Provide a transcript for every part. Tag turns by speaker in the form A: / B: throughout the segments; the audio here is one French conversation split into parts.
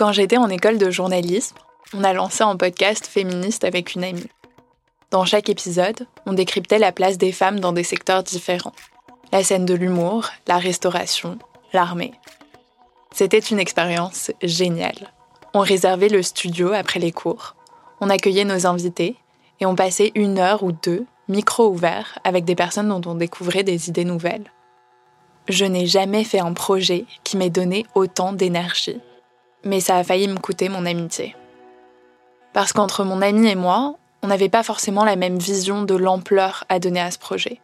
A: Quand j'étais en école de journalisme, on a lancé un podcast féministe avec une amie. Dans chaque épisode, on décryptait la place des femmes dans des secteurs différents. La scène de l'humour, la restauration, l'armée. C'était une expérience géniale. On réservait le studio après les cours, on accueillait nos invités et on passait une heure ou deux, micro ouvert, avec des personnes dont on découvrait des idées nouvelles. Je n'ai jamais fait un projet qui m'ait donné autant d'énergie mais ça a failli me coûter mon amitié. Parce qu'entre mon ami et moi, on n'avait pas forcément la même vision de l'ampleur à donner à ce projet.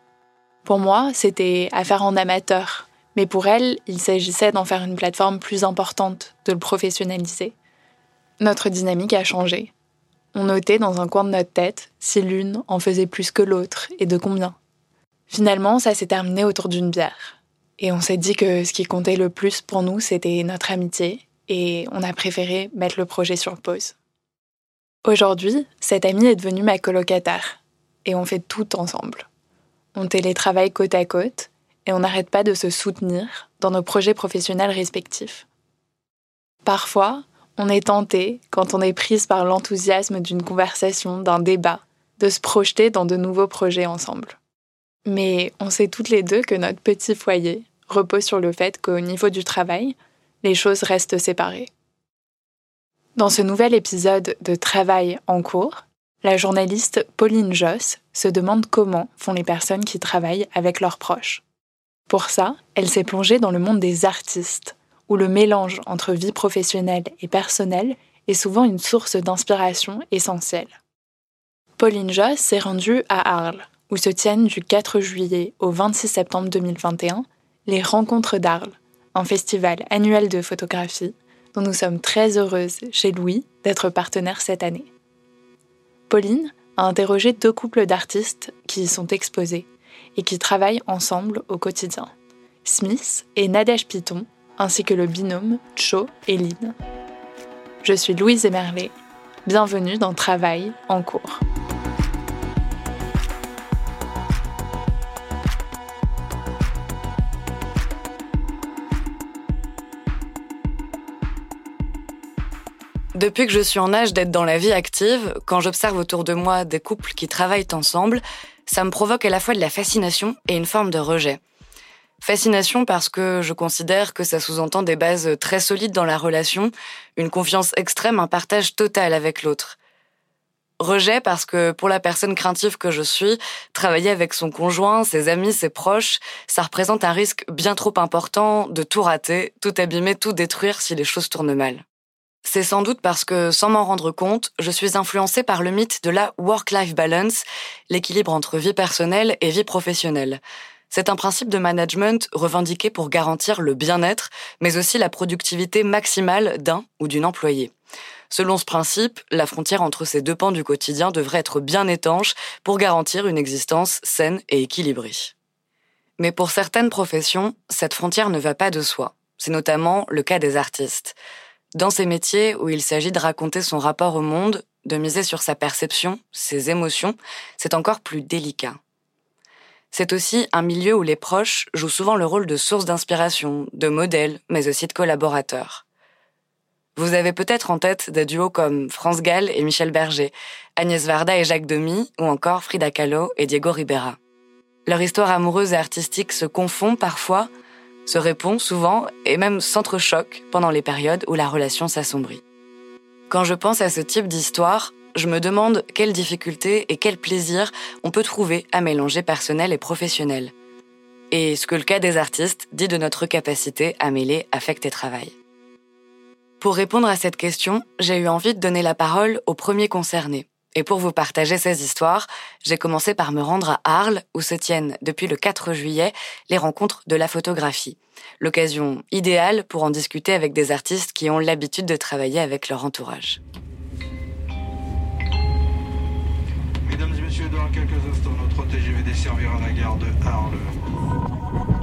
A: Pour moi, c'était affaire en amateur, mais pour elle, il s'agissait d'en faire une plateforme plus importante, de le professionnaliser. Notre dynamique a changé. On notait dans un coin de notre tête si l'une en faisait plus que l'autre et de combien. Finalement, ça s'est terminé autour d'une bière. Et on s'est dit que ce qui comptait le plus pour nous, c'était notre amitié et on a préféré mettre le projet sur pause. Aujourd'hui, cette amie est devenue ma colocataire et on fait tout ensemble. On télétravaille côte à côte et on n'arrête pas de se soutenir dans nos projets professionnels respectifs. Parfois, on est tenté, quand on est prise par l'enthousiasme d'une conversation, d'un débat, de se projeter dans de nouveaux projets ensemble. Mais on sait toutes les deux que notre petit foyer repose sur le fait qu'au niveau du travail, les choses restent séparées. Dans ce nouvel épisode de Travail en cours, la journaliste Pauline Joss se demande comment font les personnes qui travaillent avec leurs proches. Pour ça, elle s'est plongée dans le monde des artistes, où le mélange entre vie professionnelle et personnelle est souvent une source d'inspiration essentielle. Pauline Joss s'est rendue à Arles, où se tiennent du 4 juillet au 26 septembre 2021 les Rencontres d'Arles, un festival annuel de photographie dont nous sommes très heureuses chez Louis d'être partenaire cette année. Pauline a interrogé deux couples d'artistes qui y sont exposés et qui travaillent ensemble au quotidien, Smith et Nadège Piton, ainsi que le binôme Cho et Lynn. Je suis Louise Emerlet. Bienvenue dans Travail en cours.
B: Depuis que je suis en âge d'être dans la vie active, quand j'observe autour de moi des couples qui travaillent ensemble, ça me provoque à la fois de la fascination et une forme de rejet. Fascination parce que je considère que ça sous-entend des bases très solides dans la relation, une confiance extrême, un partage total avec l'autre. Rejet parce que pour la personne craintive que je suis, travailler avec son conjoint, ses amis, ses proches, ça représente un risque bien trop important de tout rater, tout abîmer, tout détruire si les choses tournent mal. C'est sans doute parce que, sans m'en rendre compte, je suis influencée par le mythe de la work-life balance, l'équilibre entre vie personnelle et vie professionnelle. C'est un principe de management revendiqué pour garantir le bien-être, mais aussi la productivité maximale d'un ou d'une employée. Selon ce principe, la frontière entre ces deux pans du quotidien devrait être bien étanche pour garantir une existence saine et équilibrée. Mais pour certaines professions, cette frontière ne va pas de soi. C'est notamment le cas des artistes. Dans ces métiers où il s'agit de raconter son rapport au monde, de miser sur sa perception, ses émotions, c'est encore plus délicat. C'est aussi un milieu où les proches jouent souvent le rôle de source d'inspiration, de modèle, mais aussi de collaborateurs. Vous avez peut-être en tête des duos comme France Gall et Michel Berger, Agnès Varda et Jacques Demy, ou encore Frida Kahlo et Diego Ribera. Leur histoire amoureuse et artistique se confond parfois, se répond souvent et même s'entrechoque pendant les périodes où la relation s'assombrit. Quand je pense à ce type d'histoire, je me demande quelles difficultés et quel plaisir on peut trouver à mélanger personnel et professionnel. Et ce que le cas des artistes dit de notre capacité à mêler affect et travail. Pour répondre à cette question, j'ai eu envie de donner la parole aux premiers concernés. Et pour vous partager ces histoires, j'ai commencé par me rendre à Arles, où se tiennent depuis le 4 juillet les rencontres de la photographie. L'occasion idéale pour en discuter avec des artistes qui ont l'habitude de travailler avec leur entourage.
C: Mesdames et messieurs, dans quelques instants, notre TGV desservira la gare de Arles.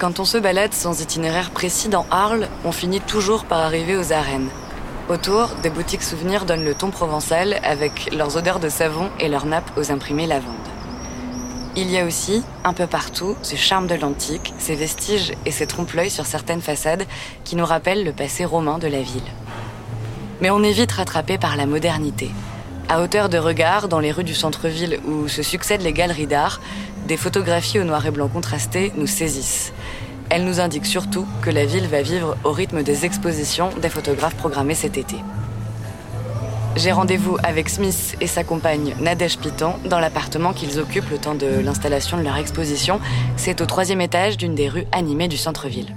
B: Quand on se balade sans itinéraire précis dans Arles, on finit toujours par arriver aux arènes. Autour, des boutiques souvenirs donnent le ton provençal avec leurs odeurs de savon et leurs nappes aux imprimés lavande. Il y a aussi, un peu partout, ce charme de l'antique, ses vestiges et ses trompe-l'œil sur certaines façades qui nous rappellent le passé romain de la ville. Mais on est vite rattrapé par la modernité. À hauteur de regard, dans les rues du centre-ville où se succèdent les galeries d'art, des photographies au noir et blanc contrasté nous saisissent. Elles nous indiquent surtout que la ville va vivre au rythme des expositions des photographes programmées cet été. J'ai rendez-vous avec Smith et sa compagne Nadège Piton dans l'appartement qu'ils occupent le temps de l'installation de leur exposition. C'est au troisième étage d'une des rues animées du centre-ville.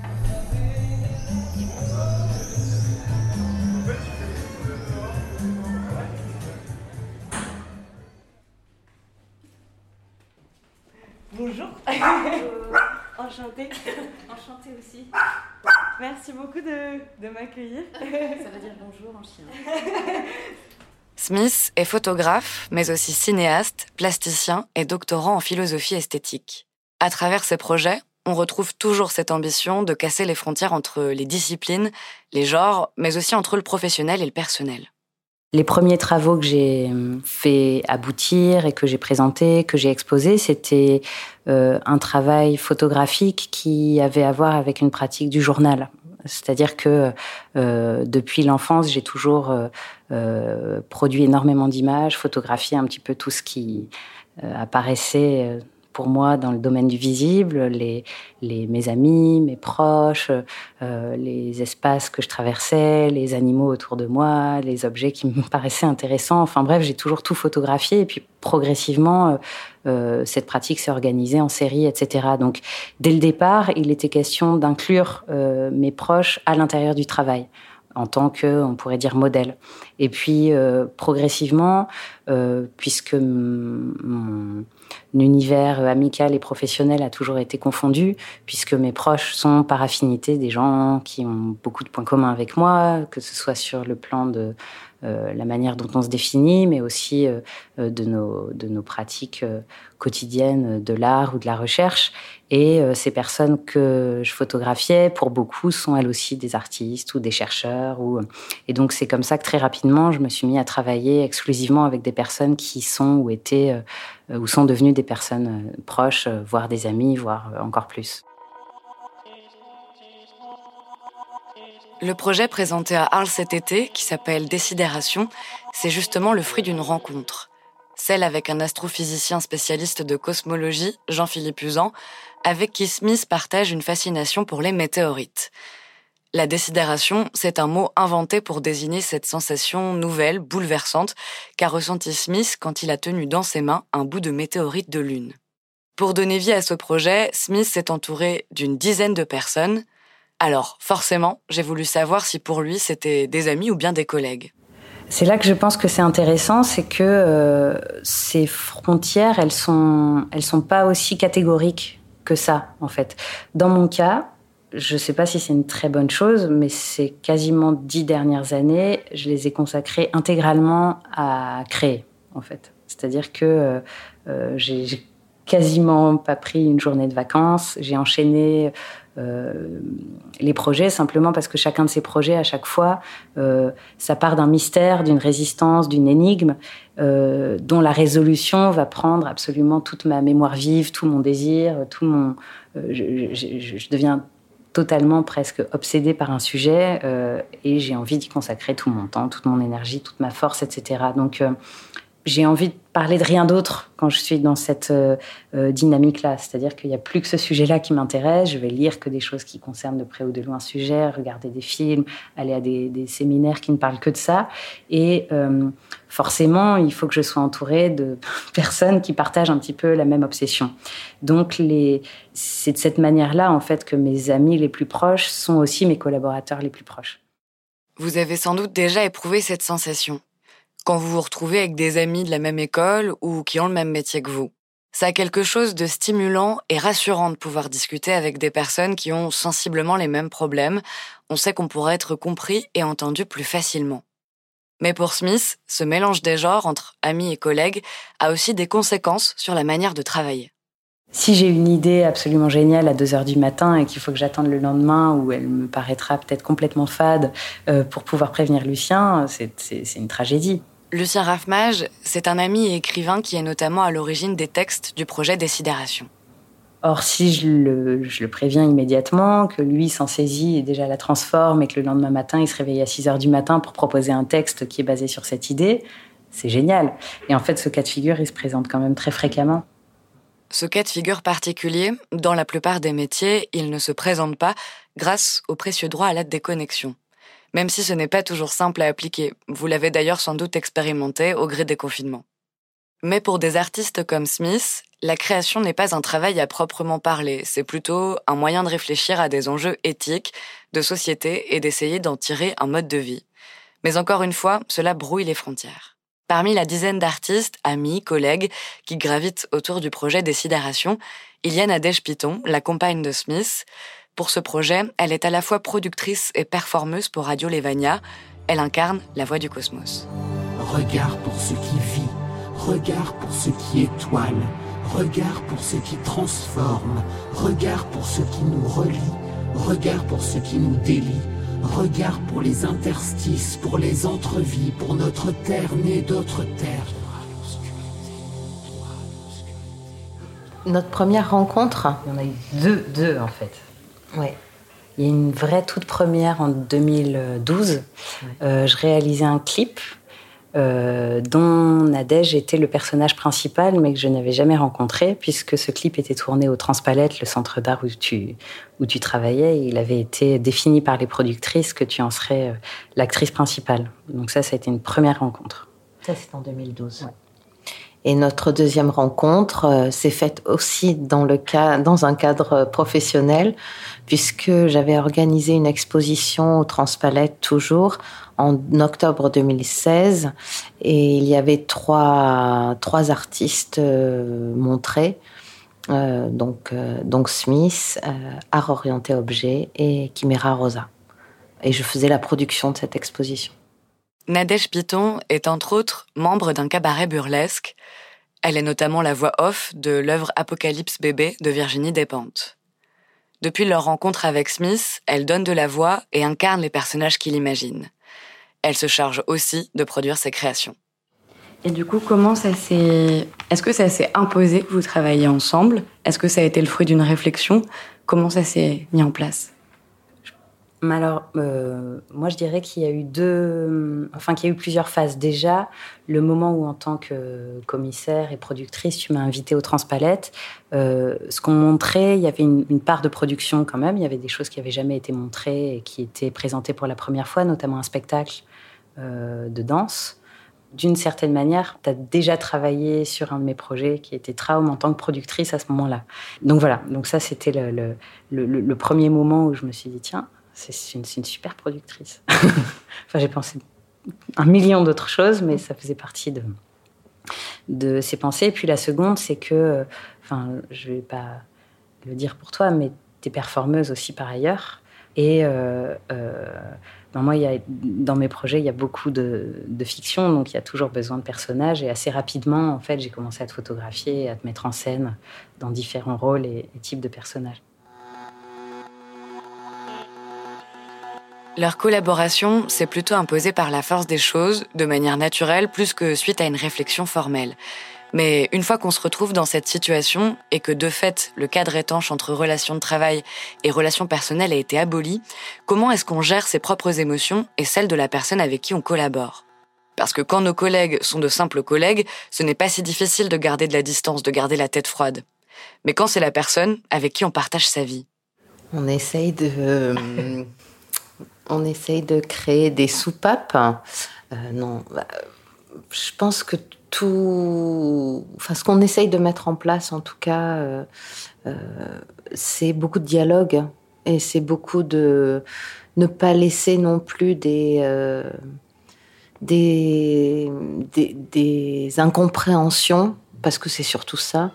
D: Bonjour. Enchantée. Enchantée aussi. Merci beaucoup de, de m'accueillir.
E: Ça veut dire bonjour en chien.
B: Smith est photographe, mais aussi cinéaste, plasticien et doctorant en philosophie esthétique. À travers ses projets, on retrouve toujours cette ambition de casser les frontières entre les disciplines, les genres, mais aussi entre le professionnel et le personnel.
E: Les premiers travaux que j'ai fait aboutir et que j'ai présentés, que j'ai exposés, c'était euh, un travail photographique qui avait à voir avec une pratique du journal. C'est-à-dire que euh, depuis l'enfance, j'ai toujours euh, euh produit énormément d'images, photographié un petit peu tout ce qui euh, apparaissait pour moi dans le domaine du visible, les, les mes amis, mes proches, euh, les espaces que je traversais, les animaux autour de moi, les objets qui me paraissaient intéressants. Enfin bref, j'ai toujours tout photographié et puis progressivement, euh, euh, cette pratique s'est organisée en série, etc. Donc dès le départ, il était question d'inclure euh, mes proches à l'intérieur du travail en tant que, on pourrait dire, modèle. Et puis, euh, progressivement, euh, puisque mon univers amical et professionnel a toujours été confondu, puisque mes proches sont par affinité des gens qui ont beaucoup de points communs avec moi, que ce soit sur le plan de euh, la manière dont on se définit, mais aussi euh, euh, de, nos, de nos pratiques quotidiennes de l'art ou de la recherche. Et ces personnes que je photographiais, pour beaucoup, sont elles aussi des artistes ou des chercheurs. Ou... Et donc c'est comme ça que très rapidement, je me suis mis à travailler exclusivement avec des personnes qui sont ou étaient ou sont devenues des personnes proches, voire des amis, voire encore plus.
B: Le projet présenté à Arles cet été, qui s'appelle Décidération, c'est justement le fruit d'une rencontre. Celle avec un astrophysicien spécialiste de cosmologie, Jean-Philippe Usan, avec qui Smith partage une fascination pour les météorites. La décidération, c'est un mot inventé pour désigner cette sensation nouvelle, bouleversante, qu'a ressenti Smith quand il a tenu dans ses mains un bout de météorite de lune. Pour donner vie à ce projet, Smith s'est entouré d'une dizaine de personnes. Alors, forcément, j'ai voulu savoir si pour lui c'était des amis ou bien des collègues.
E: C'est là que je pense que c'est intéressant, c'est que euh, ces frontières, elles sont, elles sont pas aussi catégoriques que ça, en fait. Dans mon cas, je ne sais pas si c'est une très bonne chose, mais ces quasiment dix dernières années, je les ai consacrées intégralement à créer, en fait. C'est-à-dire que euh, euh, j'ai quasiment pas pris une journée de vacances. J'ai enchaîné euh, les projets simplement parce que chacun de ces projets, à chaque fois, ça part d'un mystère, d'une résistance, d'une énigme dont la résolution va prendre absolument toute ma mémoire vive, tout mon désir, tout mon. Je, je, deviens totalement presque obsédée par un sujet euh, et j'ai envie d'y consacrer tout mon temps, toute mon énergie, toute ma force, etc. Donc euh, j'ai envie de parler de rien d'autre quand je suis dans cette euh, euh, dynamique-là. C'est-à-dire qu'il n'y a plus que ce sujet-là qui m'intéresse. Je vais lire que des choses qui concernent de près ou de loin un sujet, regarder des films, aller à des, séminaires qui ne parlent que de ça. Et euh, forcément, il faut que je sois entourée de personnes qui partagent un petit peu la même obsession. Donc, c'est de cette manière-là, en fait, que mes amis les plus proches sont aussi mes collaborateurs les plus proches.
B: Vous avez sans doute déjà éprouvé cette sensation quand vous vous retrouvez avec des amis de la même école ou qui ont le même métier que vous. Ça a quelque chose de stimulant et rassurant de pouvoir discuter avec des personnes qui ont sensiblement les mêmes problèmes. On sait qu'on pourrait être compris et entendu plus facilement. Mais pour Smith, ce mélange des genres entre amis et collègues a aussi des conséquences sur la manière de travailler.
E: Si j'ai une idée absolument géniale à 2 heures du matin et qu'il faut que j'attende le lendemain où elle me paraîtra peut-être complètement fade euh, pour pouvoir prévenir Lucien, c'est une tragédie.
B: Lucien Raffmage, c'est un ami et écrivain qui est notamment à l'origine des textes du projet Décidération.
E: Or, si je le, préviens immédiatement, que lui s'en saisit et déjà la transforme et que le lendemain matin, il se réveille à 6 heures du matin pour proposer un texte qui est basé sur cette idée, c'est génial. Et en fait, ce cas de figure, il se présente quand même très fréquemment.
B: Ce cas de figure particulier, dans la plupart des métiers, il ne se présente pas grâce au précieux droit à la déconnexion même si ce n'est pas toujours simple à appliquer. Vous l'avez d'ailleurs sans doute expérimenté au gré des confinements. Mais pour des artistes comme Smith, la création n'est pas un travail à proprement parler, c'est plutôt un moyen de réfléchir à des enjeux éthiques, de société et d'essayer d'en tirer un mode de vie. Mais encore une fois, cela brouille les frontières. Parmi la dizaine d'artistes, amis, collègues qui gravitent autour du projet Décidération, il y a Nadège Piton, la compagne de Smith, pour ce projet, elle est à la fois productrice et performeuse pour Radio Levania. Elle incarne la voix du cosmos.
F: Regard pour ce qui vit, regard pour ce qui étoile, regard pour ce qui transforme, regard pour ce qui nous relie, regard pour ce qui nous délie, regard pour les interstices, pour les entrevies, pour notre terre née d'autres terres.
E: Notre première rencontre, il y en a eu deux, deux en fait. Ouais. Il y a une vraie toute première en 2012. Euh, je réalisais un clip euh, dont Nadège était le personnage principal, mais que je n'avais jamais rencontré, puisque ce clip était tourné au Transpalette, le centre d'art où tu, où tu travaillais. il avait été défini par les productrices que tu en serais euh, l'actrice principale. Donc ça, ça a été une première rencontre.
G: Ça, c'est en 2012. Et notre deuxième rencontre euh, s'est faite aussi dans, le cas, dans un cadre professionnel, puisque j'avais organisé une exposition au Transpalette toujours en octobre 2016, et il y avait trois, trois artistes euh, montrés. Euh, donc, donc Smith, Art Orienté Objet et Chimera Rosa. Et je faisais la production de cette exposition.
B: Nadège Piton est entre autres membre d'un cabaret burlesque. Elle est notamment la voix off de l'œuvre Apocalypse bébé de Virginie Despentes. Depuis leur rencontre avec Smith, elle donne de la voix et incarne les personnages qu'il imagine. Elle se charge aussi de produire ses créations.
H: Et du coup, comment ça s'est. Est-ce que ça s'est imposé que vous travaillez ensemble? Est-ce que ça a été le fruit d'une réflexion? Comment ça s'est mis en place?
E: Alors, euh, moi, je dirais qu'il y a eu deux, enfin, qu'il y a eu plusieurs phases. Déjà, le moment où, en tant que commissaire et productrice, tu m'as invitée au Transpalette, euh, ce qu'on montrait, il y avait une, part de production quand même. Il y avait des choses qui n'avaient jamais été montrées et qui étaient présentées pour la première fois, notamment un spectacle euh, de danse. D'une certaine manière, tu as déjà travaillé sur un de mes projets qui était Traum en tant que productrice à ce moment-là. Donc voilà, donc ça c'était le, le premier moment où je me suis dit, tiens, c'est une, super productrice. enfin, j'ai pensé un million d'autres choses, mais ça faisait partie de, de ses pensées. Et puis la seconde, c'est que, enfin, je vais pas le dire pour toi, mais tu es performeuse aussi par ailleurs. Et euh, euh, ben moi, y a, dans mes projets, il y a beaucoup de, fiction, donc il y a toujours besoin de personnages. Et assez rapidement, en fait, j'ai commencé à te photographier, à te mettre en scène dans différents rôles et types de personnages.
B: Leur collaboration s'est plutôt imposée par la force des choses, de manière naturelle, plus que suite à une réflexion formelle. Mais une fois qu'on se retrouve dans cette situation et que de fait le cadre étanche entre relations de travail et relations personnelles a été aboli, comment est-ce qu'on gère ses propres émotions et celles de la personne avec qui on collabore? Parce que quand nos collègues sont de simples collègues, ce n'est pas si difficile de garder de la distance, de garder la tête froide. Mais quand c'est la personne avec qui on partage sa vie?
G: On essaye de euh, on essaye de créer des soupapes. Euh, non, bah, je pense que tout, enfin, ce qu'on essaye de mettre en place, en tout cas, euh, euh, c'est beaucoup de dialogue et c'est beaucoup de ne pas laisser non plus des, des, des, incompréhensions, parce que c'est surtout ça,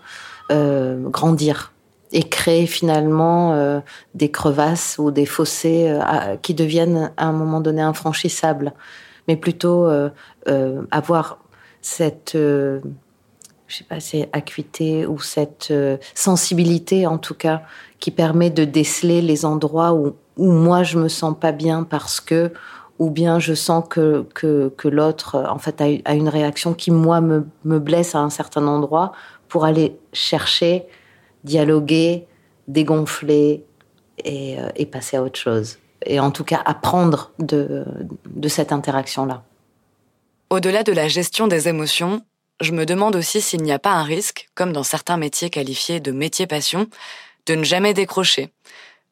G: grandir et créer finalement euh, des crevasses ou des fossés euh, qui deviennent à un moment donné infranchissables, mais plutôt euh, avoir cette, je sais pas, c'est acuité ou cette sensibilité en tout cas qui permet de déceler les endroits où, où moi je me sens pas bien parce que ou bien je sens que, que, que l'autre en fait a, a, une réaction qui moi me, me blesse à un certain endroit pour aller chercher dialoguer, dégonfler euh, et, passer à autre chose. Et en tout cas, apprendre de, de cette interaction-là.
B: Au-delà de la gestion des émotions, je me demande aussi s'il n'y a pas un risque, comme dans certains métiers qualifiés de métiers passion, de ne jamais décrocher,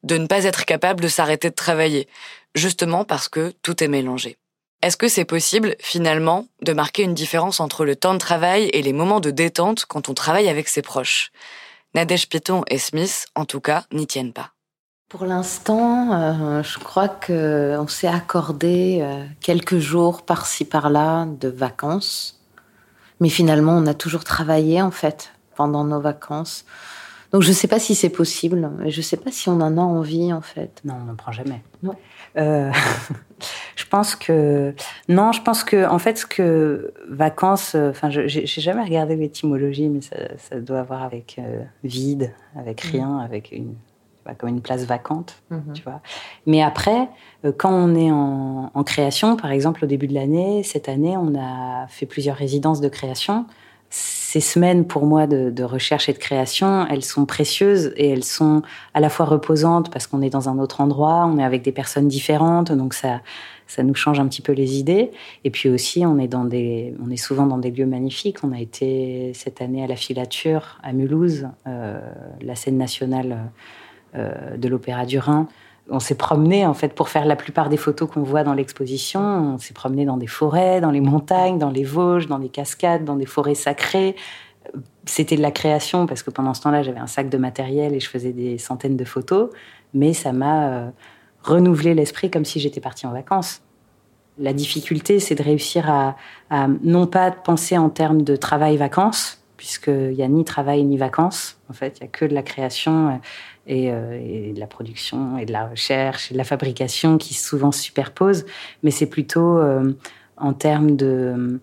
B: de ne pas être capable de s'arrêter de travailler, justement parce que tout est mélangé. Est-ce que c'est possible, finalement, de marquer une différence entre le temps de travail et les moments de détente quand on travaille avec ses proches? Nadège Piton et Smith, en tout cas, n'y tiennent pas.
G: Pour l'instant, euh, je crois qu'on s'est accordé euh, quelques jours par-ci par-là de vacances. Mais finalement, on a toujours travaillé, en fait, pendant nos vacances. Donc je ne sais pas si c'est possible. Je ne sais pas si on en a envie, en fait.
E: Non, on n'en prend jamais.
G: Non.
E: Euh, je pense que non, je pense que en fait ce que vacances, euh, enfin, j'ai jamais regardé l'étymologie, mais ça, doit avoir avec euh, vide, avec mhm. rien, avec une comme une place vacante, mhm. tu vois. Mais après, quand on est en, en création, par exemple au début de l'année, cette année, on a fait plusieurs résidences de création ces semaines pour moi de, recherche et de création, elles sont précieuses et elles sont à la fois reposantes parce qu'on est dans un autre endroit, on est avec des personnes différentes, donc ça, ça nous change un petit peu les idées. Et puis aussi, on est dans des, on est souvent dans des lieux magnifiques. On a été cette année à la Filature à Mulhouse, euh, la scène nationale euh, de l'Opéra du Rhin on s'est promené en fait pour faire la plupart des photos qu'on voit dans l'exposition. On s'est promené dans des forêts, dans les montagnes, dans les Vosges, dans des cascades, dans des forêts sacrées. C'était de la création parce que pendant ce temps-là, j'avais un sac de matériel et je faisais des centaines de photos, mais ça m'a euh, renouvelé l'esprit comme si j'étais partie en vacances. La difficulté, c'est de réussir à, à, non pas penser en termes de travail-vacances, puisqu'il n'y a ni travail ni vacances. En fait, il n'y a que de la création euh, et, de la production et de la recherche et de la fabrication qui souvent se superposent, mais c'est plutôt euh, en termes de,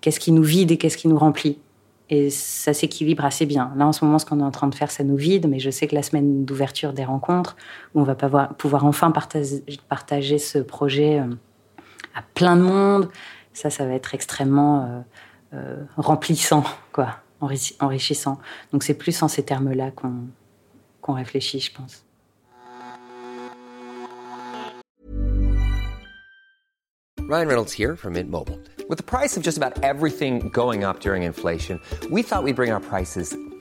E: qu'est-ce qui nous vide et qu'est-ce qui nous remplit. Et ça s'équilibre assez bien. Là, en ce moment, ce qu'on est en train de faire, ça nous vide, mais je sais que la semaine d'ouverture des rencontres, où on va pouvoir enfin partager, partager ce projet euh, à plein de monde, ça, ça va être extrêmement euh, remplissant, quoi, enri enrichissant. Donc c'est plus en ces termes-là qu'on qu réfléchit, je pense.
I: Ryan Reynolds here from Mint Mobile. With the price of just about everything going up during inflation, we thought we'd bring our prices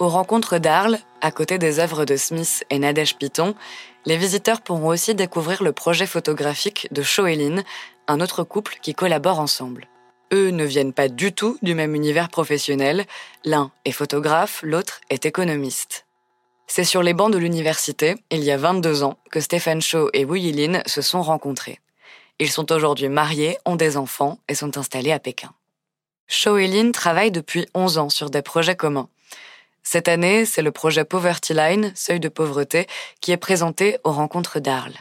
B: Aux rencontres d'Arles, à côté des œuvres de Smith et Nadège Piton, les visiteurs pourront aussi découvrir le projet photographique de Shoelin, un autre couple qui collabore ensemble. Eux ne viennent pas du tout du même univers professionnel, l'un est photographe, l'autre est économiste. C'est sur les bancs de l'université, il y a 22 ans, que Stephen Shaw et Wu Yilin se sont rencontrés. Ils sont aujourd'hui mariés, ont des enfants et sont installés à Pékin. Shaw et Lin depuis 11 ans sur des projets communs. Cette année, c'est le projet Poverty Line, seuil de pauvreté, qui est présenté aux rencontres d'Arles.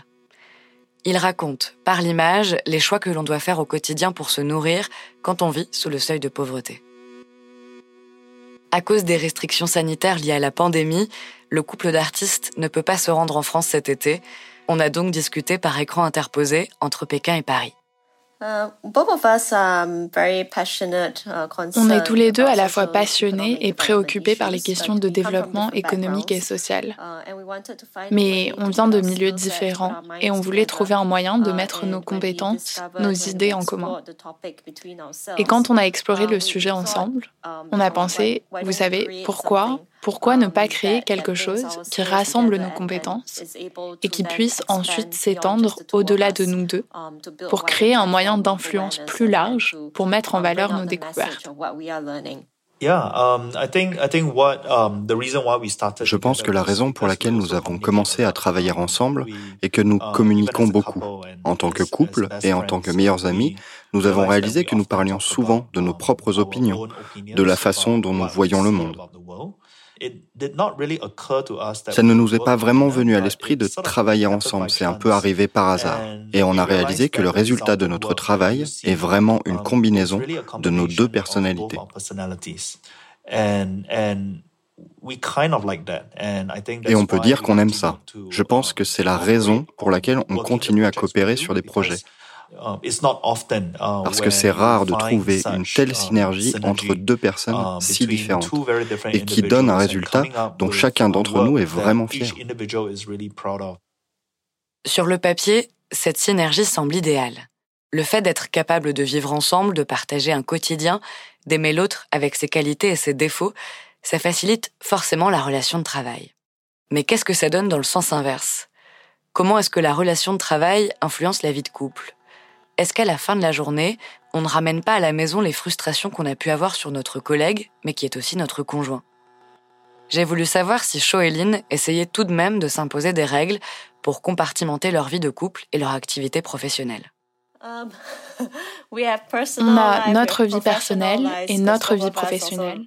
B: Il raconte, par l'image, les choix que l'on doit faire au quotidien pour se nourrir quand on vit sous le seuil de pauvreté. À cause des restrictions sanitaires liées à la pandémie, le couple d'artistes ne peut pas se rendre en France cet été. On a donc discuté par écran interposé entre Pékin et Paris.
A: On est tous les deux à la fois passionnés et préoccupés par les questions de développement économique et social. Mais on vient de milieux différents et on voulait trouver un moyen de mettre nos compétences, nos idées en commun. Et quand on a exploré le sujet ensemble, on a pensé, vous savez, pourquoi pourquoi ne pas créer quelque chose qui rassemble nos compétences et qui puisse ensuite s'étendre au-delà de nous deux pour créer un moyen d'influence plus large pour mettre en valeur nos découvertes?
J: Je pense que la raison pour laquelle nous avons commencé à travailler ensemble est que nous communiquons beaucoup. En tant que couple et en tant que meilleurs amis, nous avons réalisé que nous parlions souvent de nos propres opinions, de la façon dont nous voyons le monde. Ça ne nous est pas vraiment venu à l'esprit de travailler ensemble, c'est un peu arrivé par hasard. Et on a réalisé que le résultat de notre travail est vraiment une combinaison de nos deux personnalités. Et on peut dire qu'on aime ça. Je pense que c'est la raison pour laquelle on continue à coopérer sur des projets. Um, uh, Parce que c'est rare de trouver une telle uh, synergie entre deux personnes uh, si différentes et qui donne un résultat dont chacun d'entre nous est vraiment fier.
B: Sur le papier, cette synergie semble idéale. Le fait d'être capable de vivre ensemble, de partager un quotidien, d'aimer l'autre avec ses qualités et ses défauts, ça facilite forcément la relation de travail. Mais qu'est-ce que ça donne dans le sens inverse? Comment est-ce que la relation de travail influence la vie de couple? Est-ce qu'à la fin de la journée, on ne ramène pas à la maison les frustrations qu'on a pu avoir sur notre collègue, mais qui est aussi notre conjoint? J'ai voulu savoir si Cho et Lynn essayaient tout de même de s'imposer des règles pour compartimenter leur vie de couple et leur activité professionnelle.
A: Um, On a notre vie personnelle et notre vie professionnelle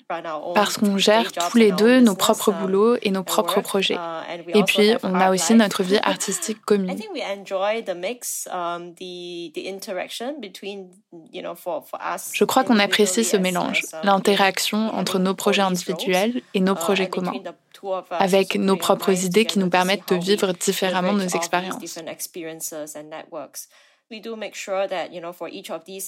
A: parce qu'on gère tous les deux nos propres boulots et nos propres projets. Uh, et puis, on a aussi notre vie artistique commune. Um, Je crois qu'on apprécie ce mélange, l'interaction entre nos projets individuels et nos uh, projets communs avec nos propres idées qui nous permettent de vivre différemment nos expériences.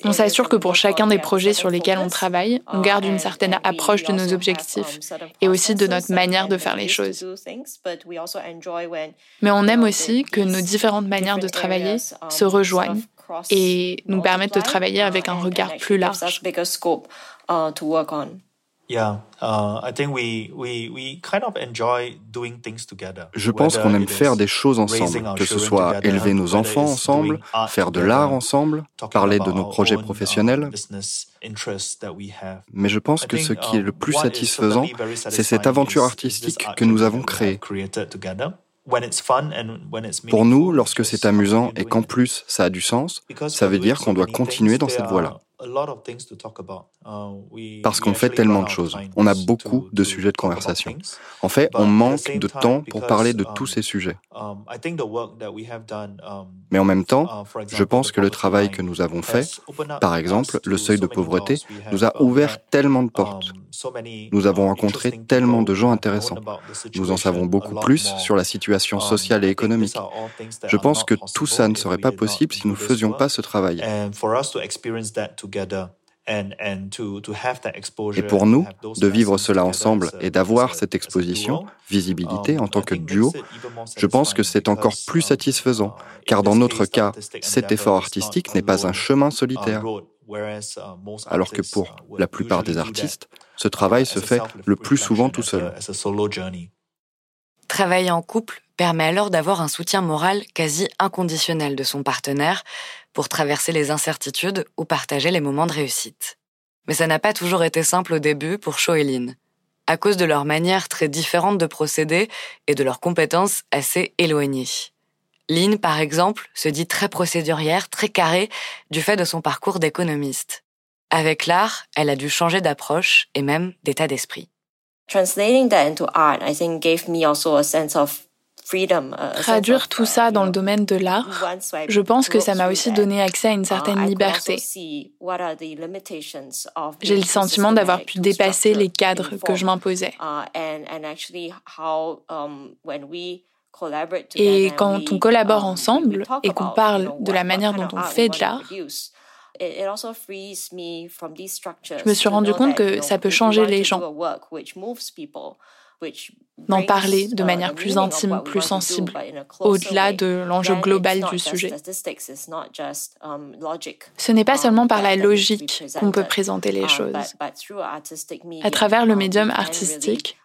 A: On s'assure que pour chacun des projets sur lesquels on travaille, on uh, garde une certaine approche de nos objectifs um, et aussi de notre manière de faire les choses. Mais on aime aussi que nos différentes manières de travailler um, se rejoignent et nous permettent de travailler avec un regard plus large.
J: Je pense qu'on aime faire des choses ensemble, que ce soit élever nos enfants ensemble, faire de l'art ensemble, parler de nos projets professionnels. Mais je pense que ce qui est le plus satisfaisant, c'est cette aventure artistique que nous avons créée. Pour nous, lorsque c'est amusant et qu'en plus ça a du sens, ça veut dire qu'on doit continuer dans cette voie-là. Parce qu'on fait tellement de choses. On a beaucoup de sujets de conversation. En fait, on manque de temps pour parler de tous ces sujets. Mais en même temps, je pense que le travail que nous avons fait, par exemple le seuil de pauvreté, nous a ouvert tellement de portes. Nous avons rencontré tellement de gens intéressants. Nous en savons beaucoup plus sur la situation sociale et économique. Je pense que tout ça ne serait pas possible si nous ne faisions pas ce travail. Et pour nous, de vivre cela ensemble et d'avoir cette exposition, visibilité en tant que duo, je pense que c'est encore plus satisfaisant, car dans notre cas, cet effort artistique n'est pas un chemin solitaire. Alors que pour la plupart des artistes, ce travail se fait le plus souvent tout seul.
B: Travailler en couple permet alors d'avoir un soutien moral quasi inconditionnel de son partenaire pour traverser les incertitudes ou partager les moments de réussite. Mais ça n'a pas toujours été simple au début pour Cho et Lynn, à cause de leur manière très différente de procéder et de leurs compétences assez éloignées. Lynn, par exemple, se dit très procédurière, très carrée, du fait de son parcours d'économiste. Avec l'art, elle a dû changer d'approche et même d'état d'esprit.
K: Translating that into art, I think gave me also a sense of
A: Traduire tout ça dans le domaine de l'art, je pense que ça m'a aussi donné accès à une certaine liberté. J'ai le sentiment d'avoir pu dépasser les cadres que je m'imposais. Et quand on collabore ensemble et qu'on parle de la manière dont on fait de l'art, je me suis rendu compte que ça peut changer les gens d'en parler de manière plus intime, plus sensible, au-delà de l'enjeu global du sujet. Ce n'est pas seulement par la logique qu'on peut présenter les choses. À travers le médium artistique,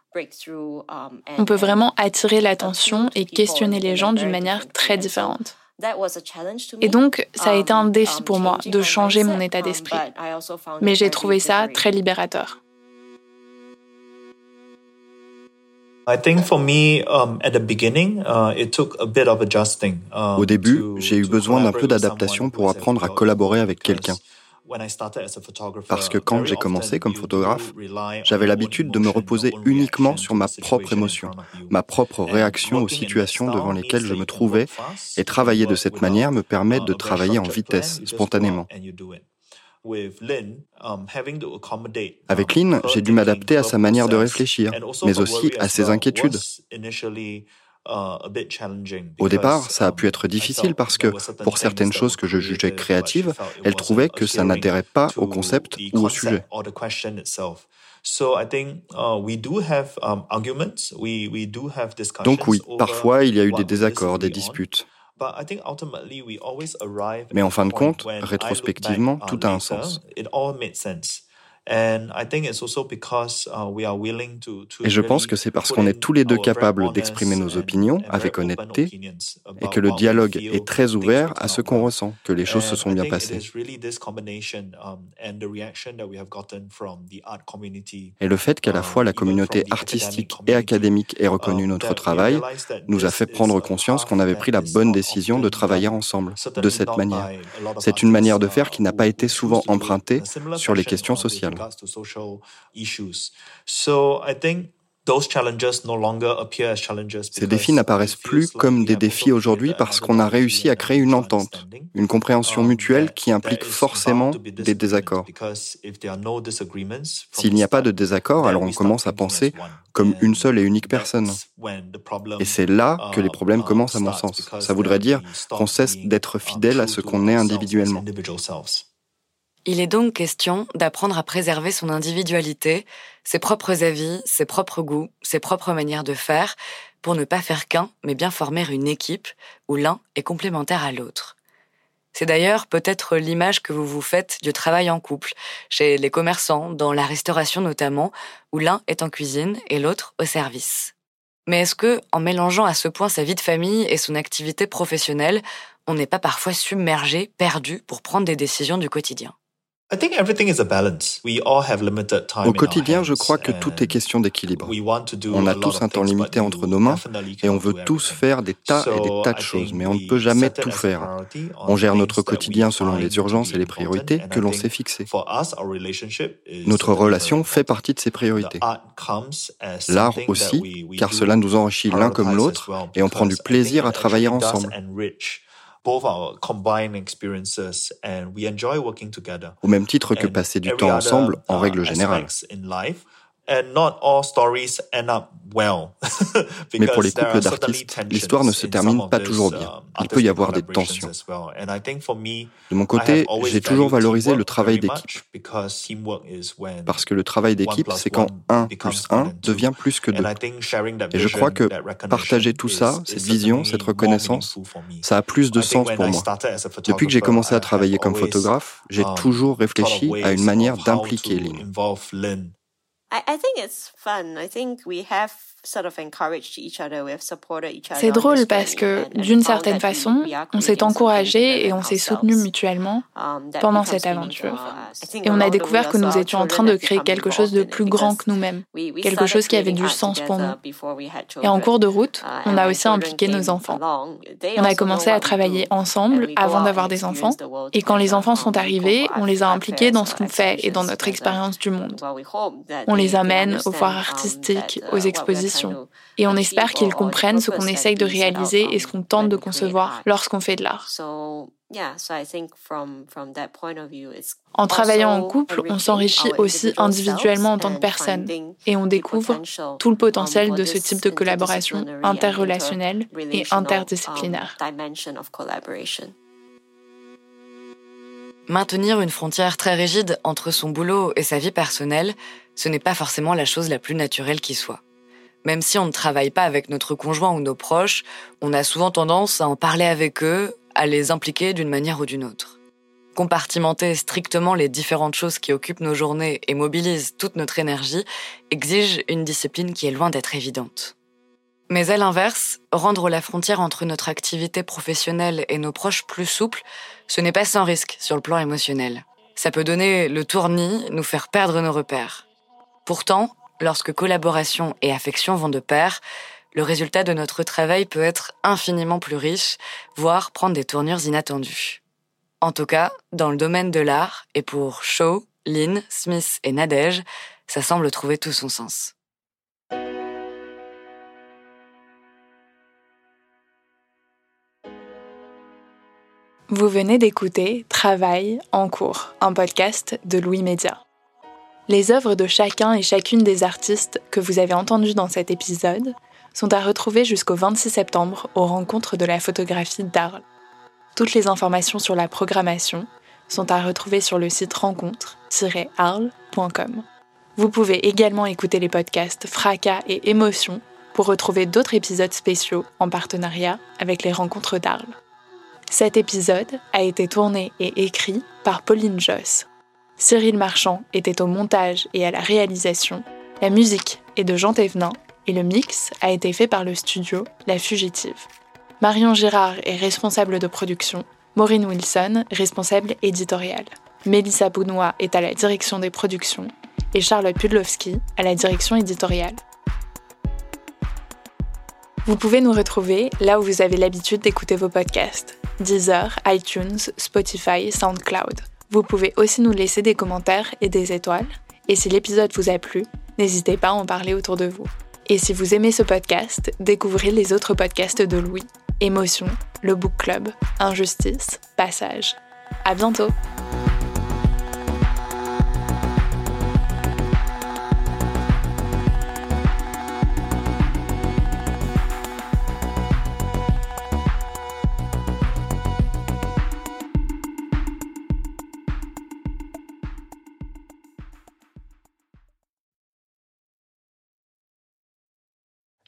A: on peut vraiment attirer l'attention et questionner les gens d'une manière très différente. Et donc, ça a été un défi pour moi de changer mon état d'esprit. Mais j'ai trouvé ça très libérateur.
J: Au début, j'ai eu besoin d'un peu d'adaptation pour apprendre à collaborer avec quelqu'un. Parce que quand j'ai commencé comme photographe, j'avais l'habitude de me reposer uniquement sur ma propre émotion, ma propre réaction aux situations devant lesquelles je me trouvais, et travailler de cette manière me permet de travailler en vitesse, spontanément. Um, Avec Lynn, j'ai dû m'adapter à sa manière de réfléchir, mais aussi à ses inquiétudes. Uh, Au départ, ça a pu être difficile parce que, pour certaines choses que je jugeais créatives, elle trouvait que ça n'adhérait pas au concept ou au sujet. Donc oui, parfois il y a eu des désaccords, des disputes. Mais en fin de compte, rétrospectivement, tout a un sens. Et je pense que c'est parce qu'on est tous les deux capables d'exprimer nos opinions avec honnêteté et que le dialogue est très ouvert à ce qu'on ressent, que les choses se sont bien passées. Um, et le fait qu'à la fois la um, communauté artistique et académique ait reconnu um, notre travail nous a fait prendre conscience qu'on avait pris la bonne décision de travailler ensemble de cette manière. C'est une manière de faire qui n'a pas été souvent empruntée sur les questions sociales. Ces défis n'apparaissent plus comme des défis aujourd'hui parce qu'on a réussi à créer une entente, une compréhension um, mutuelle qui implique forcément des désaccords. S'il n'y a pas de désaccord, alors on commence à penser comme une seule et unique personne. Et c'est là que les problèmes uh, commencent à mon sens. Ça voudrait dire qu'on cesse d'être uh, fidèle à ce qu'on est individuellement.
B: Il est donc question d'apprendre à préserver son individualité, ses propres avis, ses propres goûts, ses propres manières de faire, pour ne pas faire qu'un, mais bien former une équipe où l'un est complémentaire à l'autre. C'est d'ailleurs peut-être l'image que vous vous faites du travail en couple, chez les commerçants, dans la restauration notamment, où l'un est en cuisine et l'autre au service. Mais est-ce que, en mélangeant à ce point sa vie de famille et son activité professionnelle, on n'est pas parfois submergé, perdu pour prendre des décisions du quotidien?
J: Au quotidien, je crois que tout est question d'équilibre. On a tous un temps limité entre nos mains et on veut tous faire des tas et des tas de choses, mais on ne peut jamais tout faire. On gère notre quotidien selon les urgences et les priorités que l'on s'est fixées. Notre relation fait partie de ces priorités. L'art aussi, car cela nous enrichit l'un comme l'autre et on prend du plaisir à travailler ensemble. Au même titre que passer du temps ensemble en uh, règle générale. Mais pour les couples d'artistes, l'histoire ne se termine pas toujours bien. Uh, Il peut y avoir des tensions. De mon côté, j'ai toujours valorisé le travail d'équipe. Parce que le travail d'équipe, c'est quand 1 plus 1 devient plus que 2. Et je crois que partager tout ça, cette vision, cette reconnaissance, ça a plus de sens pour moi. Depuis que j'ai commencé à travailler comme photographe, j'ai um, toujours réfléchi à une manière d'impliquer Lynn.
K: I, I think it's fun. I think we have
A: C'est drôle parce que, d'une certaine façon, on s'est encouragé et on s'est soutenu mutuellement um, pendant cette aventure. Et on a découvert que nous étions en train de créer quelque chose de plus grand que nous-mêmes, quelque chose qui avait du sens pour nous. Et en cours de route, uh, on a aussi impliqué nos enfants. On a commencé à travailler ensemble avant d'avoir des enfants. Et quand les enfants sont arrivés, on les a impliqués dans ce qu'on fait et dans notre expérience du monde. On les amène aux foires artistiques, uh, aux expositions et on espère qu'ils comprennent ce qu'on essaye de réaliser et ce qu'on tente de concevoir lorsqu'on fait de l'art. En travaillant en couple, on s'enrichit aussi individuellement en tant que personne et on découvre tout le potentiel de ce type de collaboration interrelationnelle et interdisciplinaire.
B: Maintenir une frontière très rigide entre son boulot et sa vie personnelle, ce n'est pas forcément la chose la plus naturelle qui soit. Même si on ne travaille pas avec notre conjoint ou nos proches, on a souvent tendance à en parler avec eux, à les impliquer d'une manière ou d'une autre. Compartimenter strictement les différentes choses qui occupent nos journées et mobilisent toute notre énergie exige une discipline qui est loin d'être évidente. Mais à l'inverse, rendre la frontière entre notre activité professionnelle et nos proches plus souple, ce n'est pas sans risque sur le plan émotionnel. Ça peut donner le tournis, nous faire perdre nos repères. Pourtant, lorsque collaboration et affection vont de pair, le résultat de notre travail peut être infiniment plus riche, voire prendre des tournures inattendues. En tout cas, dans le domaine de l'art, et pour Shaw, Lynn, Smith et Nadège, ça semble trouver tout son sens.
A: Vous venez d'écouter Travail en cours, un podcast de Louis Média. Les œuvres de chacun et chacune des artistes que vous avez entendus dans cet épisode sont à retrouver jusqu'au 26 septembre aux rencontres de la photographie d'Arles. Toutes les informations sur la programmation sont à retrouver sur le site rencontre-arles.com. Vous pouvez également écouter les podcasts Fracas et Émotions pour retrouver d'autres épisodes spéciaux en partenariat avec les rencontres d'Arles. Cet épisode a été tourné et écrit par Pauline Joss. Cyril Marchand était au montage et à la réalisation. La musique est de Jean Thévenin et le mix a été fait par le studio La Fugitive. Marion Girard est responsable de production, Maureen Wilson, responsable éditoriale. Mélissa Bounois est à la direction des productions et Charlotte Pudlowski à la direction éditoriale. Vous pouvez nous retrouver là où vous avez l'habitude d'écouter vos podcasts Deezer, iTunes, Spotify, SoundCloud. Vous pouvez aussi nous laisser des commentaires et des étoiles. Et si l'épisode vous a plu, n'hésitez pas à en parler autour de vous. Et si vous aimez ce podcast, découvrez les autres podcasts de Louis. Émotion, le Book Club, Injustice, Passage. À bientôt!